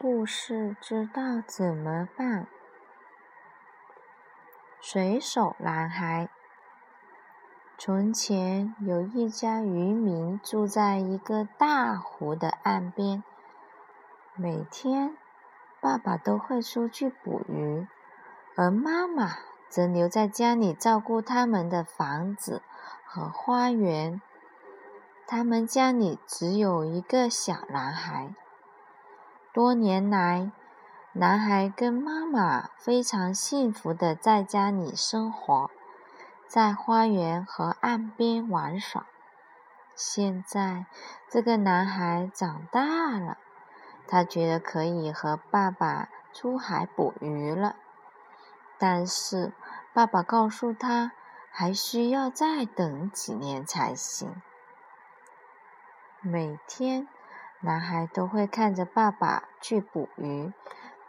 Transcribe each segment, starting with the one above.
故事知道怎么办？水手男孩。从前有一家渔民住在一个大湖的岸边，每天爸爸都会出去捕鱼，而妈妈则留在家里照顾他们的房子和花园。他们家里只有一个小男孩。多年来，男孩跟妈妈非常幸福的在家里生活，在花园和岸边玩耍。现在，这个男孩长大了，他觉得可以和爸爸出海捕鱼了。但是，爸爸告诉他，还需要再等几年才行。每天，男孩都会看着爸爸去捕鱼，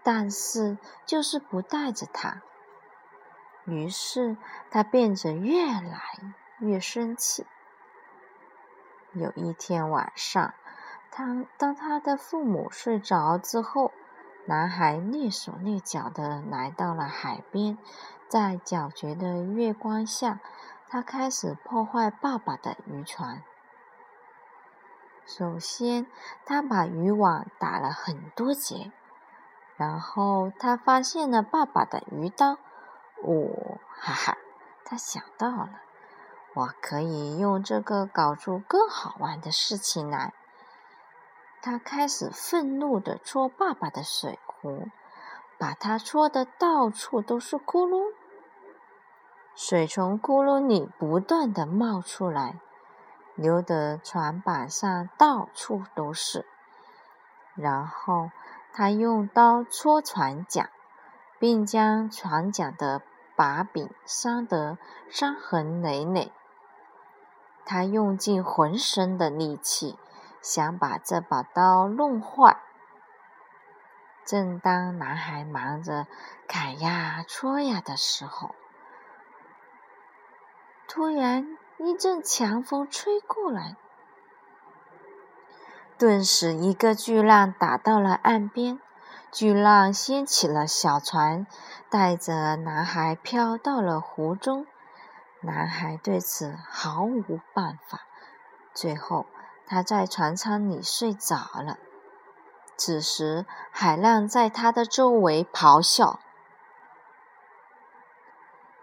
但是就是不带着他。于是他变得越来越生气。有一天晚上，他当他的父母睡着之后，男孩蹑手蹑脚的来到了海边，在皎洁的月光下，他开始破坏爸爸的渔船。首先，他把渔网打了很多结，然后他发现了爸爸的鱼刀。哦，哈哈，他想到了，我可以用这个搞出更好玩的事情来。他开始愤怒地戳爸爸的水壶，把它戳得到处都是窟窿，水从窟窿里不断地冒出来。流得船板上到处都是。然后他用刀戳船桨，并将船桨的把柄伤得伤痕累累。他用尽浑身的力气，想把这把刀弄坏。正当男孩忙着砍呀、戳呀的时候，突然。一阵强风吹过来，顿时一个巨浪打到了岸边。巨浪掀起了小船，带着男孩飘到了湖中。男孩对此毫无办法。最后，他在船舱里睡着了。此时，海浪在他的周围咆哮。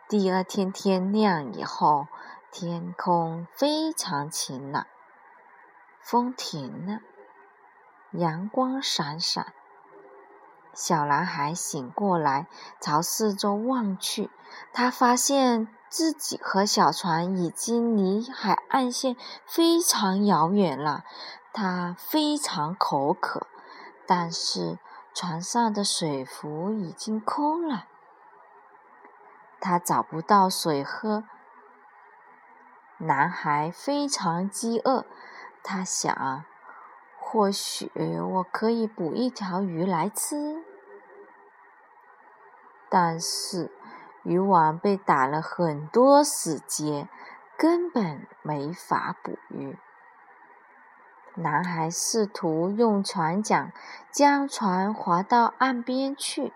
第二天天亮以后。天空非常晴朗，风停了，阳光闪闪。小男孩醒过来，朝四周望去，他发现自己和小船已经离海岸线非常遥远了。他非常口渴，但是船上的水壶已经空了，他找不到水喝。男孩非常饥饿，他想，或许我可以捕一条鱼来吃。但是渔网被打了很多死结，根本没法捕鱼。男孩试图用船桨将船划到岸边去，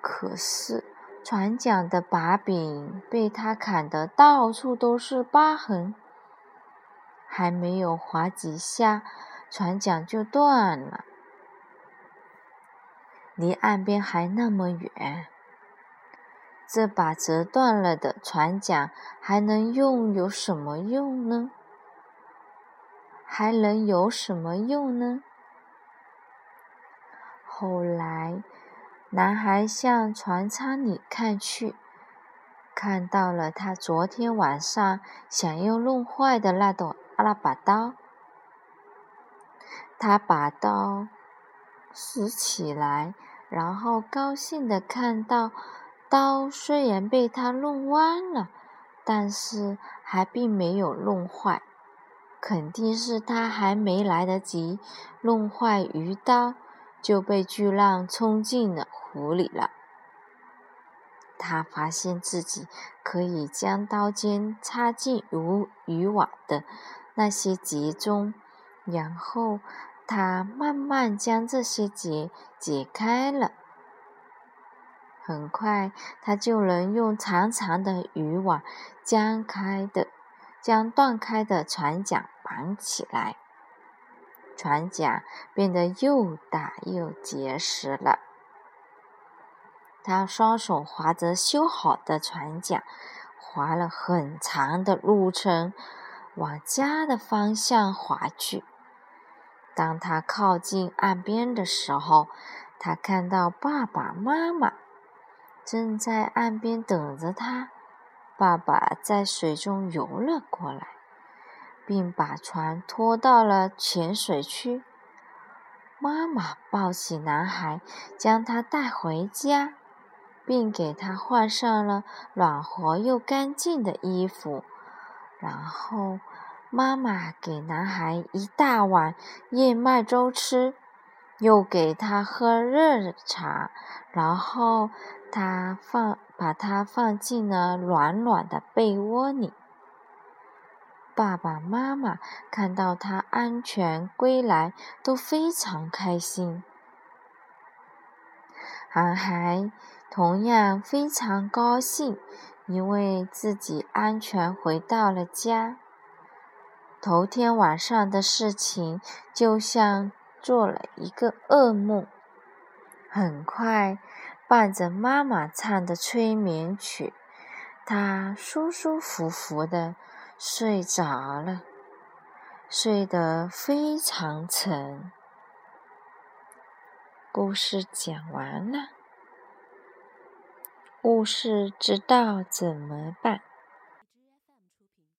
可是。船桨的把柄被他砍得到处都是疤痕，还没有划几下，船桨就断了。离岸边还那么远，这把折断了的船桨还能用有什么用呢？还能有什么用呢？后来。男孩向船舱里看去，看到了他昨天晚上想要弄坏的那朵那把刀。他把刀拾起来，然后高兴地看到，刀虽然被他弄弯了，但是还并没有弄坏，肯定是他还没来得及弄坏鱼刀。就被巨浪冲进了湖里了。他发现自己可以将刀尖插进如渔网的那些结中，然后他慢慢将这些结解开了。很快，他就能用长长的渔网将开的、将断开的船桨绑起来，船桨变得又大又结实了。他双手划着修好的船桨，划了很长的路程，往家的方向划去。当他靠近岸边的时候，他看到爸爸妈妈正在岸边等着他。爸爸在水中游了过来，并把船拖到了浅水区。妈妈抱起男孩，将他带回家。并给他换上了暖和又干净的衣服，然后妈妈给男孩一大碗燕麦粥吃，又给他喝热茶，然后他放把他放进了暖暖的被窝里。爸爸妈妈看到他安全归来，都非常开心。男孩。同样非常高兴，因为自己安全回到了家。头天晚上的事情就像做了一个噩梦。很快，伴着妈妈唱的催眠曲，他舒舒服服的睡着了，睡得非常沉。故事讲完了。故事知道怎么办？